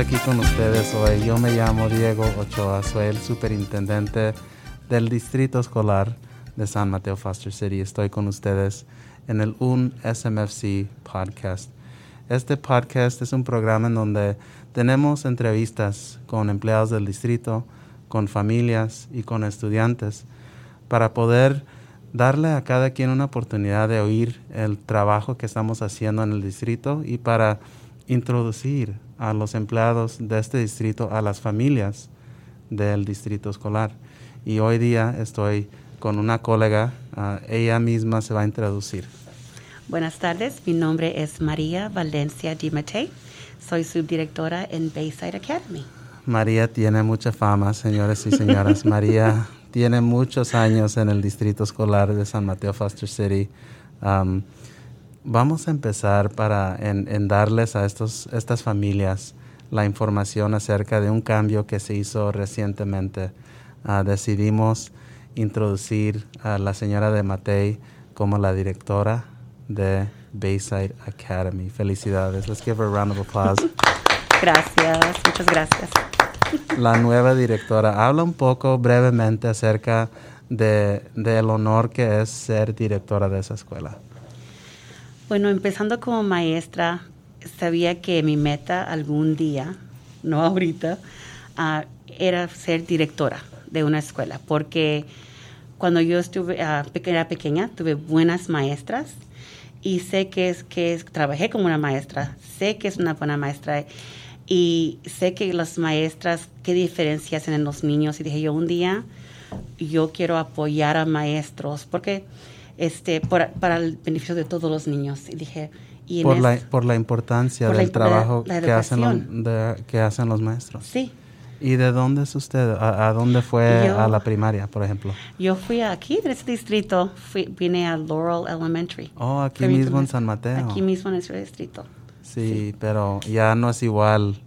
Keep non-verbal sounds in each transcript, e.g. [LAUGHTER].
aquí con ustedes hoy. Yo me llamo Diego Ochoa, soy el superintendente del Distrito Escolar de San Mateo Foster City. Estoy con ustedes en el Un SMFC podcast. Este podcast es un programa en donde tenemos entrevistas con empleados del distrito, con familias y con estudiantes para poder darle a cada quien una oportunidad de oír el trabajo que estamos haciendo en el distrito y para introducir a los empleados de este distrito a las familias del distrito escolar. Y hoy día estoy con una colega, ah, ella misma se va a introducir. Buenas tardes, mi nombre es María Valencia Dimate, soy subdirectora en Bayside Academy. María tiene mucha fama, señores y señoras. [LAUGHS] María tiene muchos años en el distrito escolar de San Mateo Foster City. Vamos a empezar para en, darles a estos, estas familias la información acerca de un cambio que se hizo recientemente. Ah, decidimos introducir a la señora de Matei como la directora de Bayside Academy. Felicidades. Let's give her a round of applause. [LAUGHS] Gracias, muchas gracias la nueva directora. Habla un poco brevemente acerca de, del honor que es ser directora de esa escuela. Bueno, empezando como maestra, sabía que mi meta algún día, no ahorita, uh, era ser directora de una escuela, porque cuando yo estuve, uh, era pequeña, tuve buenas maestras y sé que es que trabajé como una maestra, sé que es una buena maestra y sé que las maestras, qué diferencia hacen en los niños. Y dije, yo un día, yo quiero apoyar a maestros, porque este, para el beneficio de todos los niños. Y dije, y por, la, por la importancia del trabajo que, hacen los, que hacen los maestros. Sí. ¿Y de dónde es usted? ¿A, dónde fue a la primaria, por ejemplo? Yo fui aquí, de ese distrito, fui, vine a Laurel Elementary. Oh, aquí mismo en San Mateo. Aquí mismo en ese distrito. Sí, pero ya no es igual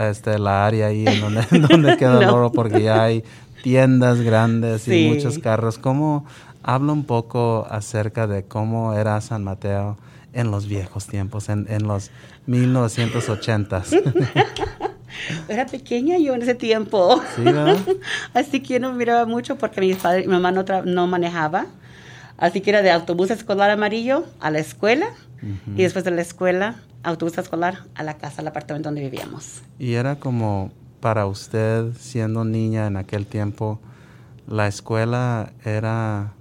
este, la área ahí en donde, [LAUGHS] donde queda [LAUGHS] el oro porque ya hay tiendas grandes y muchos carros. ¿Cómo habla un poco acerca de cómo era San Mateo en los viejos tiempos, en, en los 1980s? [LAUGHS] Era pequeña yo en ese tiempo. Sí. [LAUGHS] Así que yo no miraba mucho porque mi padre y mi mamá no, no manejaba. Así que era de autobús escolar amarillo a la escuela y después de la escuela, autobús escolar a la casa, al apartamento donde vivíamos. Y era como para usted, siendo niña en aquel tiempo, la escuela era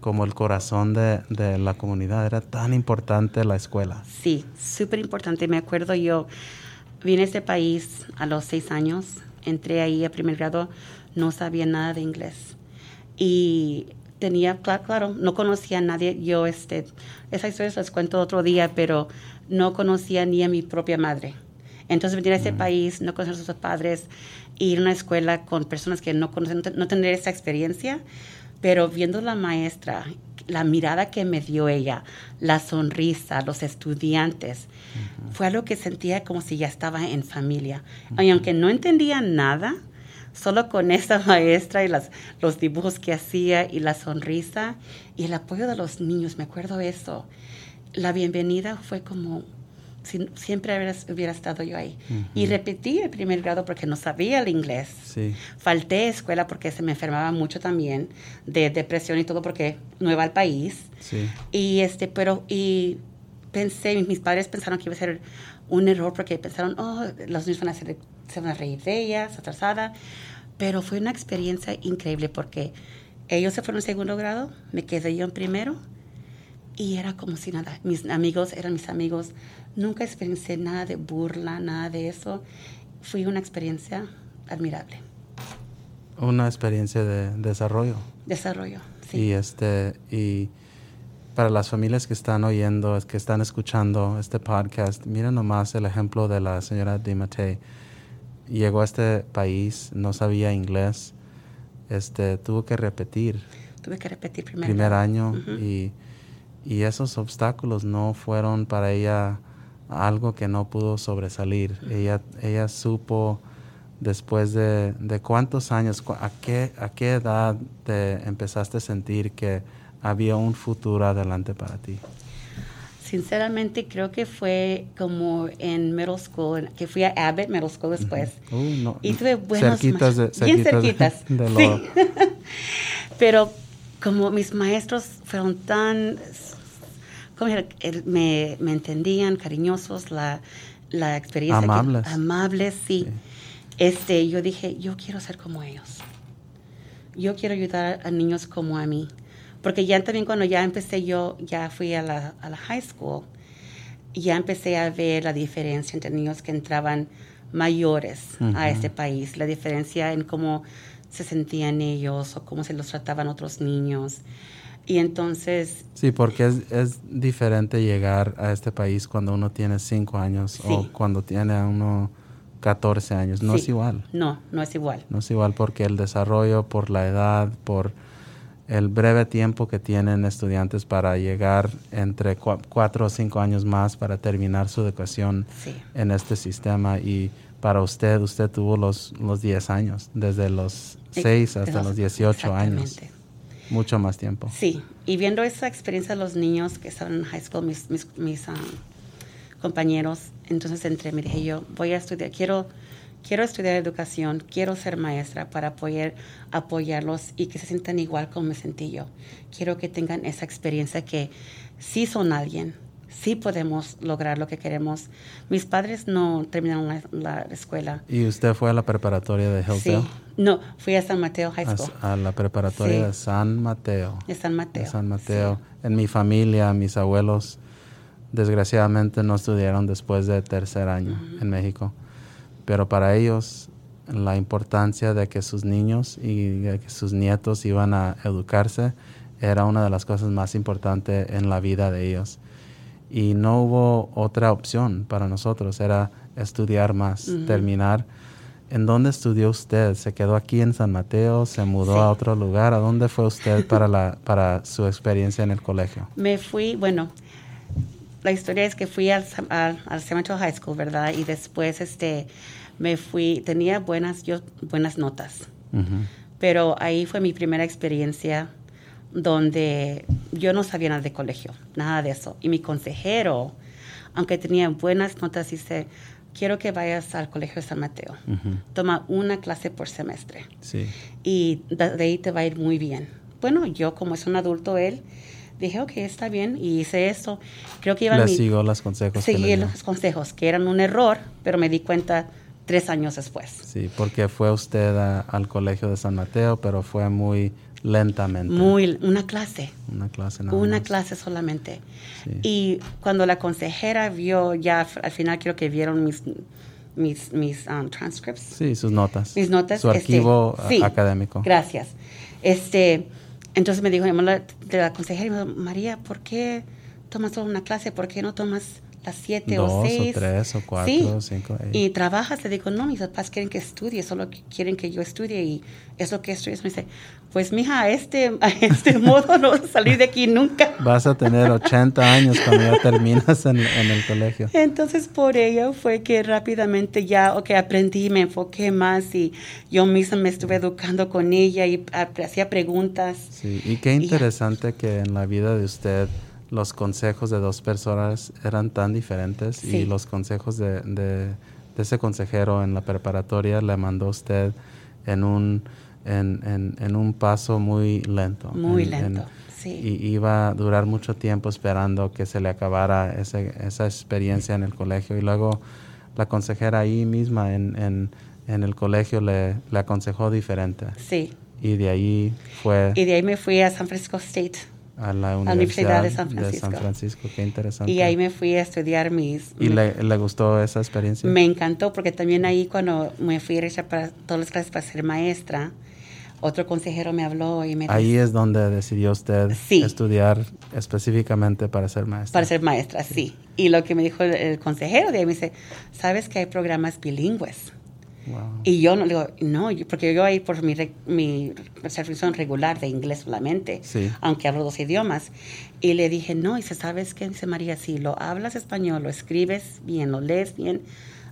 como el corazón de, de la comunidad, era tan importante la escuela. Sí, súper importante. Me acuerdo yo, vine a este país a los seis años, entré ahí a primer grado, no sabía nada de inglés. Y tenía, claro, claro, no conocía a nadie. Yo, este, esa historia se las cuento otro día, pero no conocía ni a mi propia madre. Entonces venir a ese mm. país, no conocer a sus padres, ir a una escuela con personas que no conocen, no tener esa experiencia, pero viendo la maestra, la mirada que me dio ella, la sonrisa, los estudiantes, fue algo que sentía como si ya estaba en familia. Y aunque no entendía nada, solo con esa [LAUGHS] maestra y las, los dibujos que hacía y la sonrisa y el apoyo de los niños, me acuerdo eso. La bienvenida fue como si siempre hubiera, estado yo ahí. Y repetí el primer grado porque no sabía el inglés. Sí. Falté escuela porque se me enfermaba mucho también de depresión y todo porque nueva al país. Sí. Y este, pero, y pensé, mis padres pensaron que iba a ser un error porque pensaron, oh, los niños van a ser se van a reír de ellas, atrasada. Pero fue una experiencia increíble porque ellos se fueron en segundo grado, me quedé yo en primero y era como si nada. Mis amigos eran mis amigos. Nunca experiencié nada de burla, nada de eso. Fue una experiencia admirable. Una experiencia de desarrollo. Desarrollo, sí. Y este y para las familias que están oyendo, que están escuchando este podcast, miren nomás el ejemplo de la señora Dimate llegó a este país, no sabía inglés, este, tuvo que repetir. Tuve que repetir primer, primer año y, y, esos obstáculos no fueron para ella algo que no pudo sobresalir. ella, ella supo después de, de cuántos años, a qué, a qué edad te empezaste a sentir que había un futuro adelante para ti. Sinceramente, creo que fue como en middle school, que fui a Abbott Middle School después. Uh, no, y tuve buenos cerquitas de, maestros, bien cerquitas de- cerquitas. [LAUGHS] de lo- sí. [LAUGHS] Pero como mis maestros fueron tan, me, me entendían, cariñosos, la, la experiencia. que- Amables. amables, sí. Sí. Este, yo dije, yo quiero ser como ellos. Yo quiero ayudar a niños como a mí. Porque ya también cuando ya empecé yo, ya fui a la, a la high school, ya empecé a ver la diferencia entre niños que entraban mayores a este país, la diferencia en cómo se sentían ellos o cómo se los trataban otros niños. Y entonces, Sí, porque es, es diferente llegar a este país cuando uno tiene 5 años o cuando tiene uno 14 años. No Sí. es igual. no, no es igual. No es igual porque el desarrollo, por la edad, por el breve tiempo que tienen estudiantes para llegar entre 4 o 5 años más para terminar su educación Sí. en este sistema y para usted, usted tuvo los, los 10 años, desde los 6 hasta los 18 años, exactamente. Mucho más tiempo. Sí, y viendo esa experiencia de los niños que estaban en high school, mis, um, compañeros, entonces entré, me dije yo, voy a estudiar, quiero, quiero estudiar educación, quiero ser maestra para poder apoyarlos y que se sientan igual como me sentí yo. Quiero que tengan esa experiencia que sí son alguien, sí podemos lograr lo que queremos. Mis padres no terminaron la, la escuela. ¿Y usted fue a la preparatoria de Sí, Hillsdale? no, fui a San Mateo High School, a la preparatoria Sí. de San Mateo. de San Mateo. de San Mateo. En mi familia, mis abuelos, desgraciadamente no estudiaron después de tercer año en México. Pero para ellos, la importancia de que sus niños y de que sus nietos iban a educarse era una de las cosas más importantes en la vida de ellos. Y no hubo otra opción para nosotros, era estudiar más, terminar. ¿En dónde estudió usted? ¿Se quedó aquí en San Mateo? ¿Se mudó Sí. a otro lugar? ¿A dónde fue usted para, la, [LAUGHS] para su experiencia en el colegio? Me fui, bueno, la historia es que fui al, al, al San Mateo High School, ¿verdad? Y después este, me fui, tenía buenas, yo, buenas notas, pero ahí fue mi primera experiencia donde yo no sabía nada de colegio, nada de eso. Y mi consejero, aunque tenía buenas notas, dice, quiero que vayas al colegio de San Mateo. Toma una clase por semestre Sí. y de, de ahí te va a ir muy bien. Bueno, yo como es un adulto él, dije, ok, está bien, y hice eso. Creo que iba Le mi, siguió los consejos seguí los consejos, que eran un error, pero me di cuenta tres años después. Sí, porque fue usted a- al colegio de San Mateo, pero fue muy lentamente. Muy, una clase, Una clase nada una más. clase solamente. Sí. Y cuando la consejera vio, ya al final creo que vieron mis, mis, mis um, transcripts, Sí, sus notas. mis notas. Su este, archivo a- sí, académico. Gracias. Este, entonces me dijo, la, la consejera María, ¿por qué tomas solo una clase? ¿Por qué no tomas las siete Dos o o seis? tres o cuatro Sí. o cinco. eh. Y trabajas, le digo, no, mis papás quieren que estudie, solo quieren que yo estudie y es lo que estudio. Me dice, pues mija, a este, a este [LAUGHS] modo no vas a salir de aquí nunca. Vas a tener 80 años cuando ya terminas en, en el colegio. Entonces por ello fue que rápidamente ya, ok, aprendí, me enfoqué más y yo misma me estuve educando con ella y hacía preguntas. Sí, y qué Y interesante que en la vida de usted los consejos de dos personas eran tan diferentes Sí. y los consejos de, de- de ese consejero en la preparatoria le mandó a usted en un, en, en- en un paso muy lento. Muy En- en- lento, sí. Y iba a durar mucho tiempo esperando que se le acabara ese- esa experiencia en el colegio. Y luego la consejera ahí misma en, en- en el colegio le, le aconsejó diferente. Sí. Y de ahí fue Y de ahí me fui a San Francisco State. A la Universidad Universidad de San de. San Francisco. Qué interesante. Y ahí me fui a estudiar mis... ¿Y le, le gustó esa experiencia? Me encantó porque también ahí cuando me fui a para todas las clases para ser maestra, otro consejero me habló y me dijo, Ahí es donde decidió usted Sí. estudiar específicamente para ser maestra. para ser maestra, sí. Y lo que me dijo el, el consejero de ahí me dice, ¿sabes que hay programas bilingües? Wow. Y yo no le digo, no, porque yo ahí por mi, mi certificación regular de inglés solamente, Sí. aunque hablo dos idiomas. Y le dije, no, y dice, ¿sabes qué? Dice María, si lo hablas español, lo escribes bien, lo lees bien,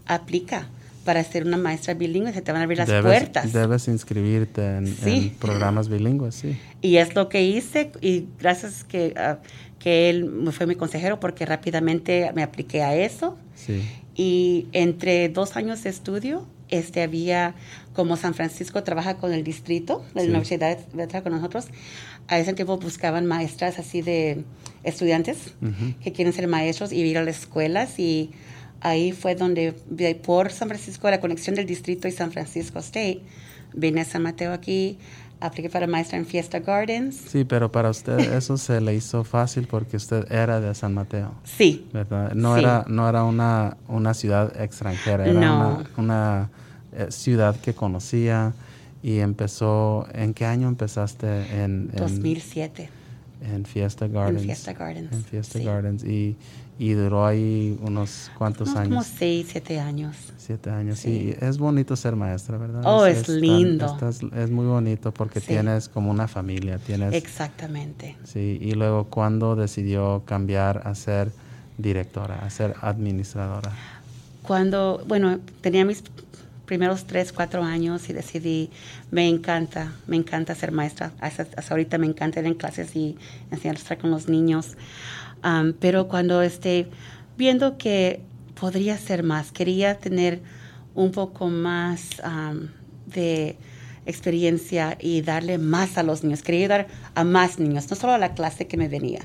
aplica. para ser una maestra bilingüe, se te van a abrir las debes, puertas. Debes inscribirte en, Sí. en programas bilingües, sí. Y es lo que hice y gracias que, ah, que él fue mi consejero porque rápidamente me apliqué a eso. Sí. Y entre dos años de estudio, este había, como San Francisco trabaja con el distrito, la Sí. universidad trabaja con nosotros, a ese tiempo buscaban maestras así de estudiantes Ujú. que quieren ser maestros y ir a las escuelas y ahí fue donde de- por San Francisco, la conexión del distrito y San Francisco State, vine a San Mateo aquí, apliqué para maestra en Fiesta Gardens. Sí, pero para usted eso se le hizo fácil porque usted era de San Mateo, Sí, ¿verdad? No Sí. era, no era una, una ciudad extranjera, era No. una, una, eh, ciudad que conocía y empezó, ¿en qué año empezaste en, en, 2007 en Fiesta Gardens? en Fiesta Gardens. En Fiesta sí. Gardens y, y duró ahí unos cuantos Unos años. Como seis, siete años. Siete años, Sí. sí. Es bonito ser maestra, ¿verdad? Oh, es tan- lindo. estás- es muy bonito porque Sí. tienes como una familia, tienes... Exactamente. Sí, y luego, ¿cuándo decidió cambiar a ser directora, a ser administradora? Cuando, bueno, tenía mis primeros tres, cuatro años y decidí, me encanta, me encanta ser maestra. Hasta, hasta ahorita me encanta ir en clases y enseñar a estar con los niños. Am, pero cuando esté viendo que podría ser más, quería tener un poco más de experiencia y darle más a los niños. Quería ayudar a más niños, no solo a la clase que me venía.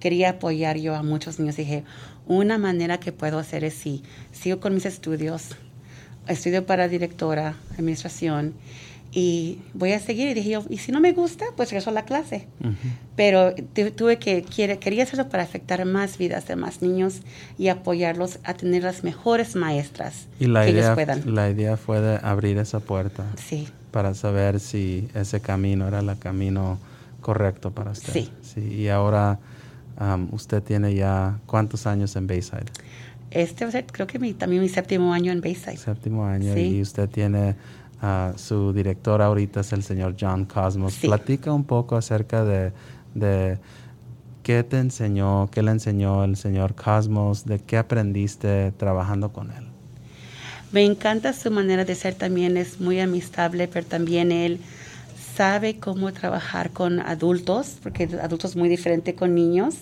Quería apoyar yo a muchos niños. Dije, una manera que puedo hacer es si sigo con mis estudios, estudio para directora, administración, y voy a seguir. Y dije yo, y si no me gusta, pues regreso a la clase. Pero tu- tuve que, quiere- quería hacerlo para afectar más vidas de más niños y apoyarlos a tener las mejores maestras Y la que idea, ellos puedan. la idea fue de abrir esa puerta Sí, para saber si ese camino era el camino correcto para usted. Sí. y ahora usted tiene ya cuántos años en Bayside? este va a ser creo que mi, también mi séptimo año en Bayside. Séptimo año. Sí. Y usted tiene a su director ahorita es el señor John Cosmos. Sí. Platica un poco acerca de, de qué te enseñó, qué le enseñó el señor Cosmos, de qué aprendiste trabajando con él. Me encanta su manera de ser también, es muy amistable, pero también él sabe cómo trabajar con adultos, porque adultos es muy diferente con niños.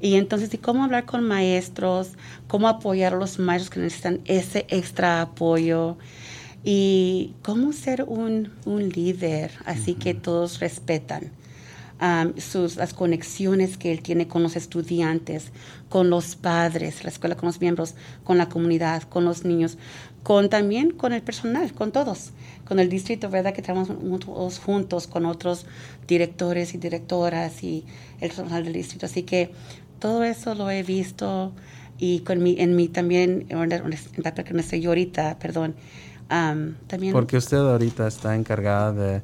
Y entonces, ¿y cómo hablar con maestros? ¿Cómo apoyar a los maestros que necesitan ese extra apoyo? Y cómo ser un, un líder, así que todos respetan. um, sus, las conexiones que él tiene con los estudiantes, con los padres, la escuela, con los miembros, con la comunidad, con los niños, con también con el personal, con todos, con el distrito, ¿verdad? Que trabajamos todos juntos con otros directores y directoras y el personal del distrito. Así que todo eso lo he visto y con mi, en mi también, en la que me estoy ahorita, perdón, um, también... Porque usted ahorita está encargada de,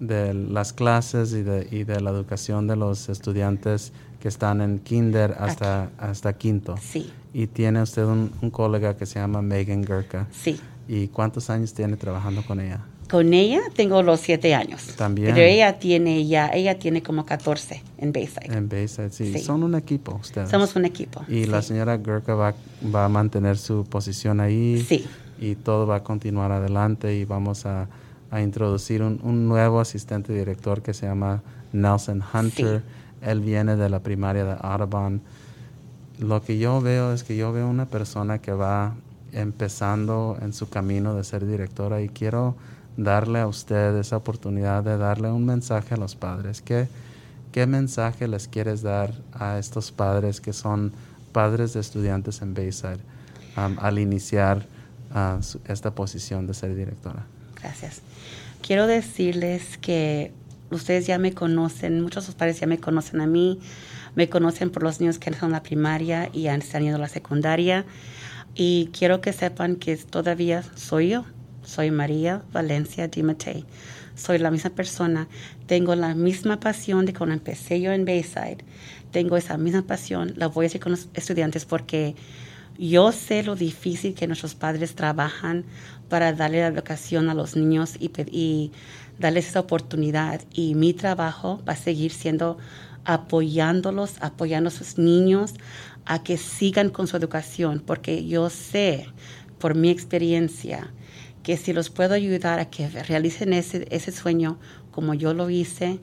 de las clases y de, y de la educación de los estudiantes que están en kinder hasta, hasta quinto. Sí, Y tiene usted un, un colega que se llama Megan Gurka. sí. ¿Y cuántos años tiene trabajando con ella? Con ella tengo los siete años. También. Pero ella tiene ya, ella tiene como 14 en Bayside. En Bayside, sí. Sí. Son un equipo ustedes. Somos un equipo. Y la señora Gurka va, va a mantener su posición ahí. Sí. Y todo va a continuar adelante y vamos a, a introducir un, un nuevo asistente director que se llama Nelson Hunter. Él viene de la primaria de Audubon. Lo que yo veo es que yo veo una persona que va empezando en su camino de ser directora y quiero darle a usted esa oportunidad de darle un mensaje a los padres. ¿Qué, qué mensaje les quieres dar a estos padres que son padres de estudiantes en Bayside um, al iniciar su- esta posición de ser directora? Gracias. Quiero decirles que ustedes ya me conocen, muchos de sus padres ya me conocen a mí, me conocen por los niños que son en la primaria y han están yendo a la secundaria. Y quiero que sepan que todavía soy yo, soy María Valencia Dimatei. Soy la misma persona, tengo la misma pasión de cuando empecé yo en Bayside. Tengo esa misma pasión, la voy a decir con los estudiantes porque yo sé lo difícil que nuestros padres trabajan para darle la educación a los niños y, darles esa oportunidad. Y mi trabajo va a seguir siendo apoyándolos, apoyando a sus niños a que sigan con su educación, porque yo sé por mi experiencia, que si los puedo ayudar a que realicen ese, ese sueño como yo lo hice,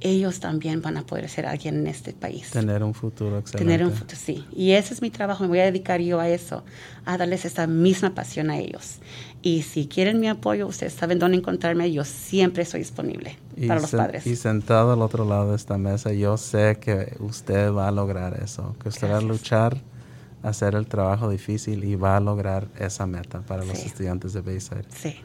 ellos también van a poder ser alguien en este país. Tener un futuro excelente. Tener un futuro, sí. Y ese es mi trabajo, me voy a dedicar yo a eso, a darles esa misma pasión a ellos. Y si quieren mi apoyo, ustedes saben dónde encontrarme, yo siempre estoy disponible para los padres. Y sentado al otro lado de esta mesa, yo sé que usted va a lograr eso, que usted va a luchar, hacer el trabajo difícil y va a lograr esa meta para los estudiantes de Bayside. Sí.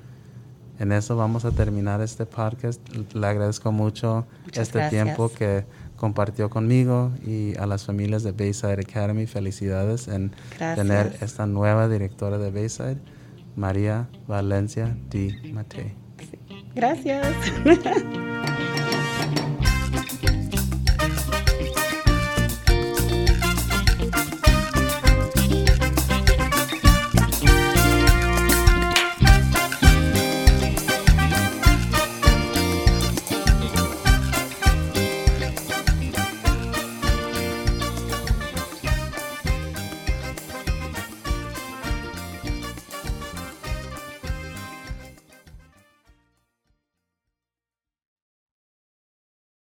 En eso vamos a terminar este podcast. Le agradezco mucho este tiempo que compartió conmigo y a las familias de Bayside Academy. Felicidades en tener esta nueva directora de Bayside, María Valencia Di Matei. Gracias. [LAUGHS]